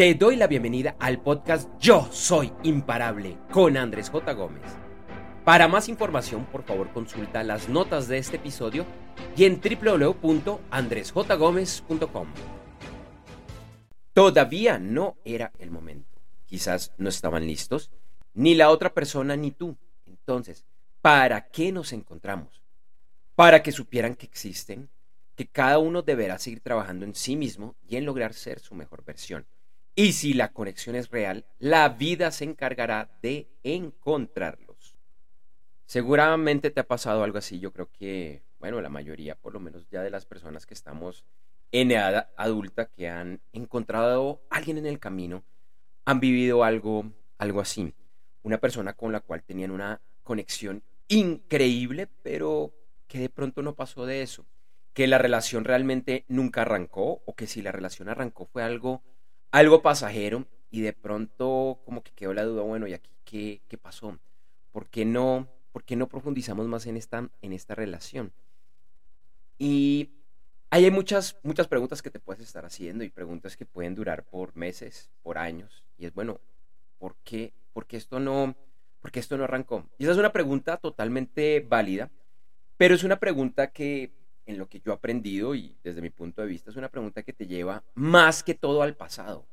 Te doy la bienvenida al podcast Yo Soy Imparable con Andrés J. Gómez. Para más información, por favor, consulta las notas de este episodio y en www.andresjgomez.com. Todavía no era el momento. Quizás no estaban listos, ni la otra persona ni tú. Entonces, ¿para qué nos encontramos? Para que supieran que existen, que cada uno deberá seguir trabajando en sí mismo y en lograr ser su mejor versión y si la conexión es real, la vida se encargará de encontrarlos. Seguramente te ha pasado algo así. Yo creo que, bueno, la mayoría, por lo menos ya de las personas que estamos en edad adulta, que han encontrado a alguien en el camino, han vivido algo, algo así. Una persona con la cual tenían una conexión increíble, pero que de pronto no pasó de eso. Que la relación realmente nunca arrancó, o que si la relación arrancó fue algo algo pasajero y de pronto como que quedó la duda, bueno, ¿y aquí qué, qué pasó? ¿Por qué, no, ¿Por qué no profundizamos más en esta, en esta relación? Y hay muchas, muchas preguntas que te puedes estar haciendo y preguntas que pueden durar por meses, por años. Y es bueno, ¿por qué, por qué esto no, por qué esto no arrancó? Y esa es una pregunta totalmente válida, pero es una pregunta que en lo que yo he aprendido y desde mi punto de vista es una pregunta que te lleva más que todo al pasado.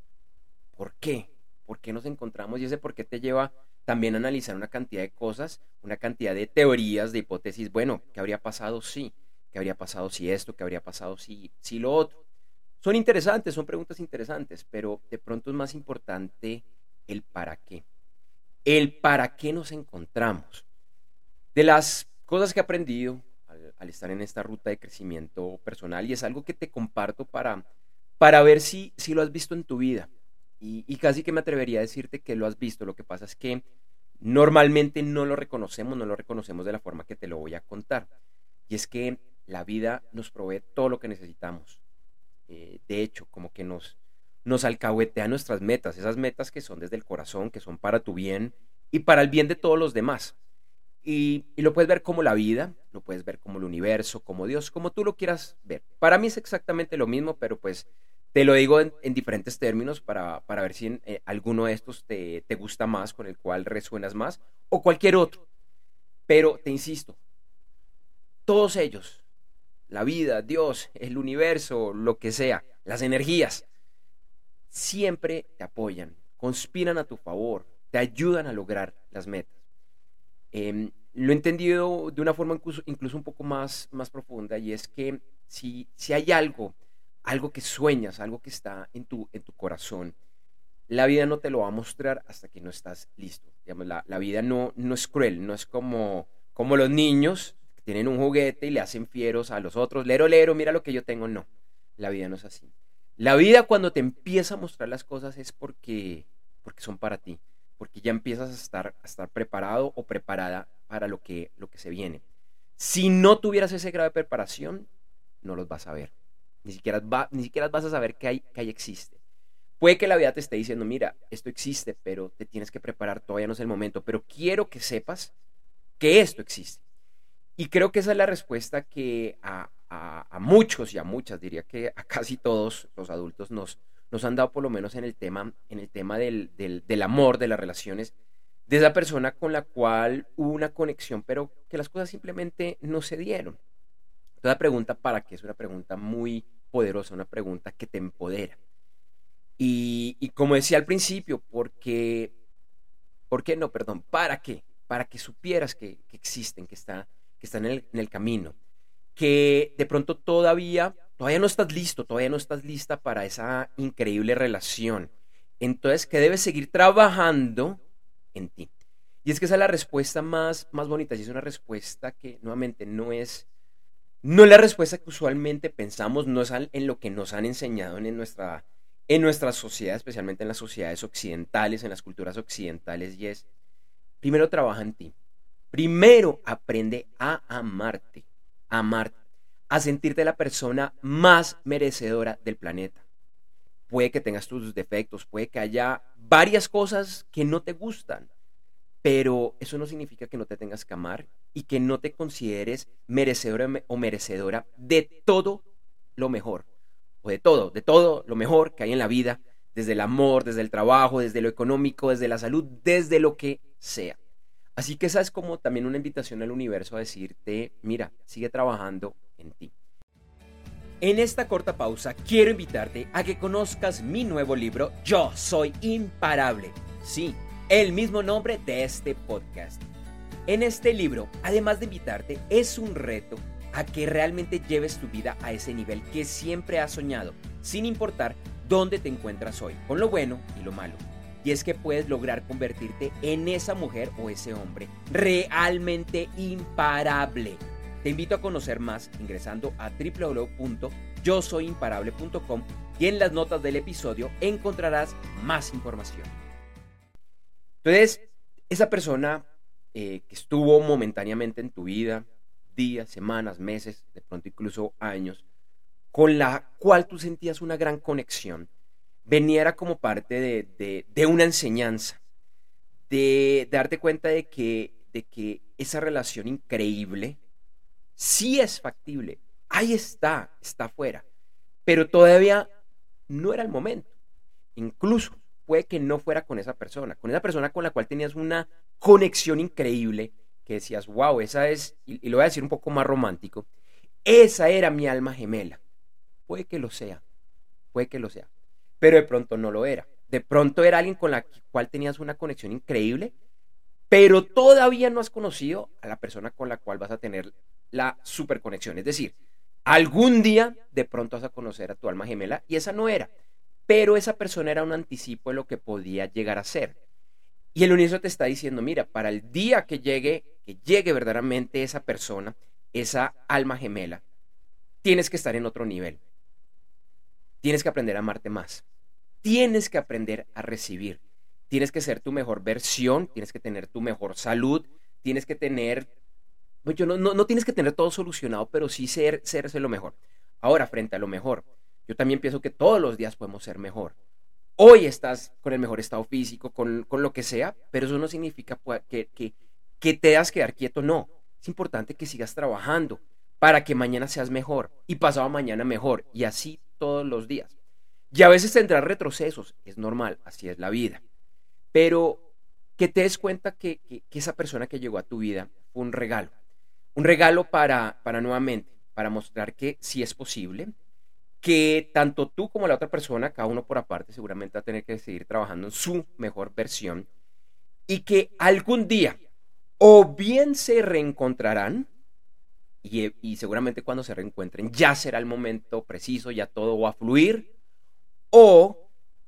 ¿Por qué? ¿Por qué nos encontramos? Y ese por qué te lleva también a analizar una cantidad de cosas, una cantidad de teorías, de hipótesis. Bueno, ¿qué habría pasado si? ¿Qué habría pasado si esto? ¿Qué habría pasado si, si lo otro? Son interesantes, son preguntas interesantes, pero de pronto es más importante el para qué. El para qué nos encontramos. De las cosas que he aprendido, al, estar en esta ruta de crecimiento personal y es algo que te comparto para, para ver si, si lo has visto en tu vida. Y, casi que me atrevería a decirte que lo has visto. Lo que pasa es que normalmente no lo reconocemos, no lo reconocemos de la forma que te lo voy a contar. Y es que la vida nos provee todo lo que necesitamos. Eh, de hecho, como que nos, nos alcahuetea nuestras metas, esas metas que son desde el corazón, que son para tu bien y para el bien de todos los demás. Y, lo puedes ver como la vida, lo puedes ver como el universo, como Dios, como tú lo quieras ver. Para mí es exactamente lo mismo, pero pues te lo digo en, diferentes términos para, para ver si eh, alguno de estos te, te gusta más, con el cual resuenas más, o cualquier otro. Pero te insisto, todos ellos, la vida, Dios, el universo, lo que sea, las energías, siempre te apoyan, conspiran a tu favor, te ayudan a lograr las metas. Em, lo he entendido de una forma incluso, un poco más, más profunda y es que si, si hay algo, algo que sueñas, algo que está en tu, en tu corazón, la vida no te lo va a mostrar hasta que no estás listo. Digamos, la, la vida no, no es cruel, no es como, como los niños que tienen un juguete y le hacen fieros a los otros, lero, lero, mira lo que yo tengo. No, la vida no es así. La vida cuando te empieza a mostrar las cosas es porque, porque son para ti porque ya empiezas a estar, a estar preparado o preparada para lo que, lo que se viene. Si no tuvieras ese grado de preparación, no los vas a ver. Ni siquiera, ni siquiera vas a saber que hay, que hay existe. Puede que la vida te esté diciendo, mira, esto existe, pero te tienes que preparar, todavía no es el momento, pero quiero que sepas que esto existe. Y creo que esa es la respuesta que a, a, muchos y a muchas, diría que a casi todos los adultos nos, nos han dado por lo menos en el tema, en el tema del, del, amor, de las relaciones, de esa persona con la cual hubo una conexión, pero que las cosas simplemente no se dieron. Entonces pregunta para qué es una pregunta muy poderosa, una pregunta que te empodera. Y, como decía al principio, porque, ¿por qué no? Perdón, ¿para qué? Para que supieras que, existen, que, está, que están en el, en el camino, que de pronto todavía todavía no estás listo, todavía no estás lista para esa increíble relación. Entonces, que debes seguir trabajando en ti. Y es que esa es la respuesta más, más bonita, y es una respuesta que nuevamente no es, no es la respuesta que usualmente pensamos, no es en lo que nos han enseñado en nuestra, en nuestra sociedad, especialmente en las sociedades occidentales, en las culturas occidentales, y es, primero trabaja en ti. Primero aprende a amarte, a amarte a sentirte la persona más merecedora del planeta. Puede que tengas tus defectos, puede que haya varias cosas que no te gustan, pero eso no significa que no te tengas que amar y que no te consideres merecedora o merecedora de todo lo mejor, o de todo, de todo lo mejor que hay en la vida, desde el amor, desde el trabajo, desde lo económico, desde la salud, desde lo que sea. Así que esa es como también una invitación al universo a decirte, mira, sigue trabajando en ti. En esta corta pausa quiero invitarte a que conozcas mi nuevo libro Yo Soy Imparable. Sí, el mismo nombre de este podcast. En este libro, además de invitarte, es un reto a que realmente lleves tu vida a ese nivel que siempre has soñado, sin importar dónde te encuentras hoy, con lo bueno y lo malo. Y es que puedes lograr convertirte en esa mujer o ese hombre realmente imparable. Te invito a conocer más ingresando a www.yosoyimparable.com y en las notas del episodio encontrarás más información. Entonces, esa persona eh, que estuvo momentáneamente en tu vida, días, semanas, meses, de pronto incluso años, con la cual tú sentías una gran conexión, veniera como parte de, una enseñanza, de, darte cuenta de que, de que esa relación increíble sí es factible, ahí está, está afuera, pero todavía no era el momento. Incluso puede que no fuera con esa persona, con esa persona con la cual tenías una conexión increíble, que decías, wow, esa es, y, lo voy a decir un poco más romántico, esa era mi alma gemela. Puede que lo sea, puede que lo sea, pero de pronto no lo era. De pronto era alguien con la cual tenías una conexión increíble, pero todavía no has conocido a la persona con la cual vas a tener la superconexión. Es decir, algún día de pronto vas a conocer a tu alma gemela y esa no era, pero esa persona era un anticipo de lo que podía llegar a ser. Y el universo te está diciendo, mira, para el día que llegue, que llegue verdaderamente esa persona, esa alma gemela, tienes que estar en otro nivel. Tienes que aprender a amarte más. Tienes que aprender a recibir. Tienes que ser tu mejor versión, tienes que tener tu mejor salud, tienes que tener, pues no, no, no tienes que tener todo solucionado, pero sí ser, serse lo mejor. Ahora, frente a lo mejor, yo también pienso que todos los días podemos ser mejor. Hoy estás con el mejor estado físico, con, lo que sea, pero eso no significa que, que, que te das quedar quieto, no. Es importante que sigas trabajando para que mañana seas mejor y pasado mañana mejor y así todos los días. Y a veces tendrás retrocesos, es normal, así es la vida. Pero que te des cuenta que, esa persona que llegó a tu vida fue un regalo. Un regalo para, para nuevamente, para mostrar que sí es posible, que tanto tú como la otra persona, cada uno por aparte, seguramente va a tener que seguir trabajando en su mejor versión y que algún día o bien se reencontrarán y, seguramente cuando se reencuentren ya será el momento preciso, ya todo va a fluir o,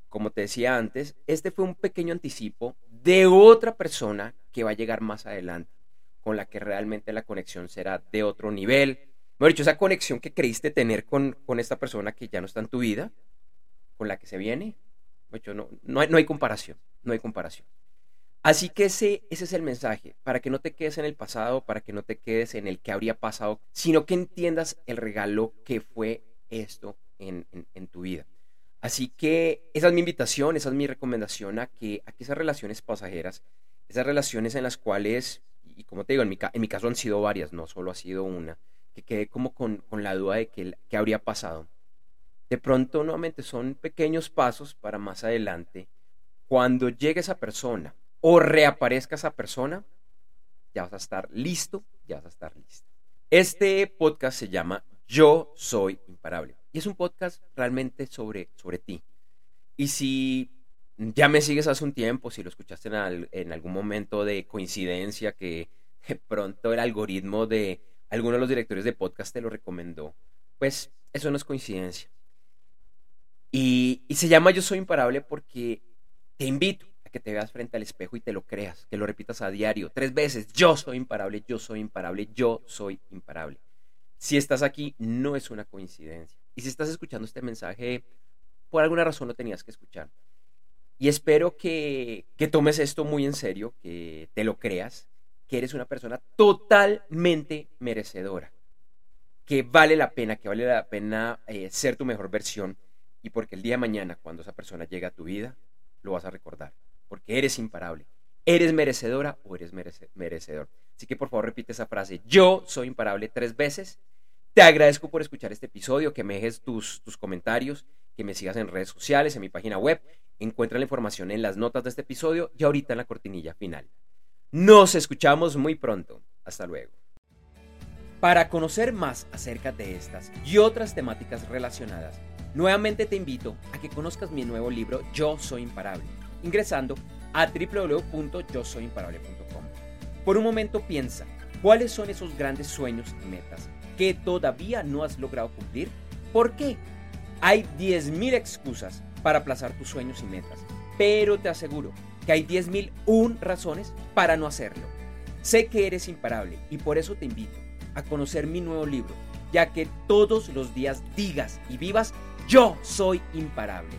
como te decía antes, este fue un pequeño anticipo de otra persona que va a llegar más adelante, con la que realmente la conexión será de otro nivel, Mejor dicho, esa conexión que creíste tener con, con esta persona que ya no está en tu vida, con la que se viene, no, no, hay, no hay comparación, no hay comparación. Así que ese, ese es el mensaje, para que no te quedes en el pasado, para que no te quedes en el que habría pasado, sino que entiendas el regalo que fue esto en, en, tu vida. Así que esa es mi invitación, esa es mi recomendación a que, a que esas relaciones pasajeras, esas relaciones en las cuales, y como te digo, en mi, en mi caso han sido varias, no solo ha sido una, que quedé como con, la duda de qué, habría pasado. De pronto, nuevamente, son pequeños pasos para más adelante. Cuando llegue esa persona o reaparezca esa persona, ya vas a estar listo, ya vas a estar listo. Este podcast se llama Yo Soy Imparable. Y es un podcast realmente sobre, sobre ti. Y si ya me sigues hace un tiempo, si lo escuchaste en, algún momento de coincidencia, que de pronto el algoritmo de alguno de los directores de podcast te lo recomendó, pues eso no es coincidencia. Y, se llama Yo Soy Imparable porque te invito a que te veas frente al espejo y te lo creas, que lo repitas a diario, tres veces, yo soy imparable, yo soy imparable, yo soy imparable. Si estás aquí, no es una coincidencia. Y si estás escuchando este mensaje, por alguna razón lo tenías que escuchar. Y espero que, que tomes esto muy en serio, que te lo creas, que eres una persona totalmente merecedora, que vale la pena, que vale la pena eh, ser tu mejor versión y porque el día de mañana, cuando esa persona llegue a tu vida, lo vas a recordar, porque eres imparable. ¿Eres merecedora o eres merecedor? Así que por favor repite esa frase. Yo soy imparable tres veces. Te agradezco por escuchar este episodio, que me dejes tus, tus comentarios, que me sigas en redes sociales, en mi página web. Encuentra la información en las notas de este episodio y ahorita en la cortinilla final. Nos escuchamos muy pronto. Hasta luego. Para conocer más acerca de estas y otras temáticas relacionadas, nuevamente te invito a que conozcas mi nuevo libro Yo Soy Imparable, ingresando a www.yosoyimparable.com. Por un momento piensa, ¿cuáles son esos grandes sueños y metas que todavía no has logrado cumplir? ¿Por qué? Hay 10.000 excusas para aplazar tus sueños y metas, pero te aseguro que hay 10.001 razones para no hacerlo. Sé que eres imparable y por eso te invito a conocer mi nuevo libro, ya que todos los días digas y vivas, yo soy imparable.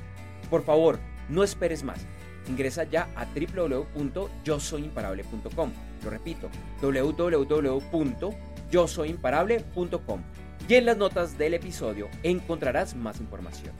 Por favor, no esperes más. Ingresa ya a www.yosoyimparable.com. Lo repito, www.yosoyimparable.com. Y en las notas del episodio encontrarás más información.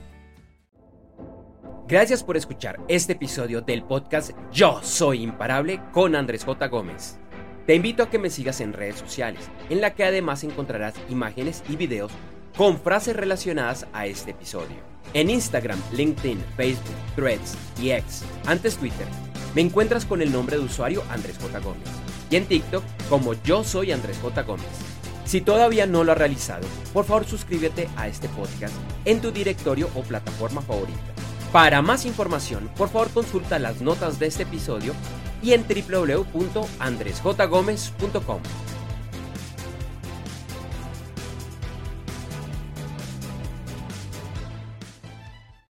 Gracias por escuchar este episodio del podcast Yo Soy Imparable con Andrés J. Gómez. Te invito a que me sigas en redes sociales, en la que además encontrarás imágenes y videos con frases relacionadas a este episodio. En Instagram, LinkedIn, Facebook, Threads y X, antes Twitter, me encuentras con el nombre de usuario Andrés J. Gómez y en TikTok como yo soy Andrés J. Gómez. Si todavía no lo has realizado, por favor suscríbete a este podcast en tu directorio o plataforma favorita. Para más información, por favor consulta las notas de este episodio y en www.andresjgomez.com.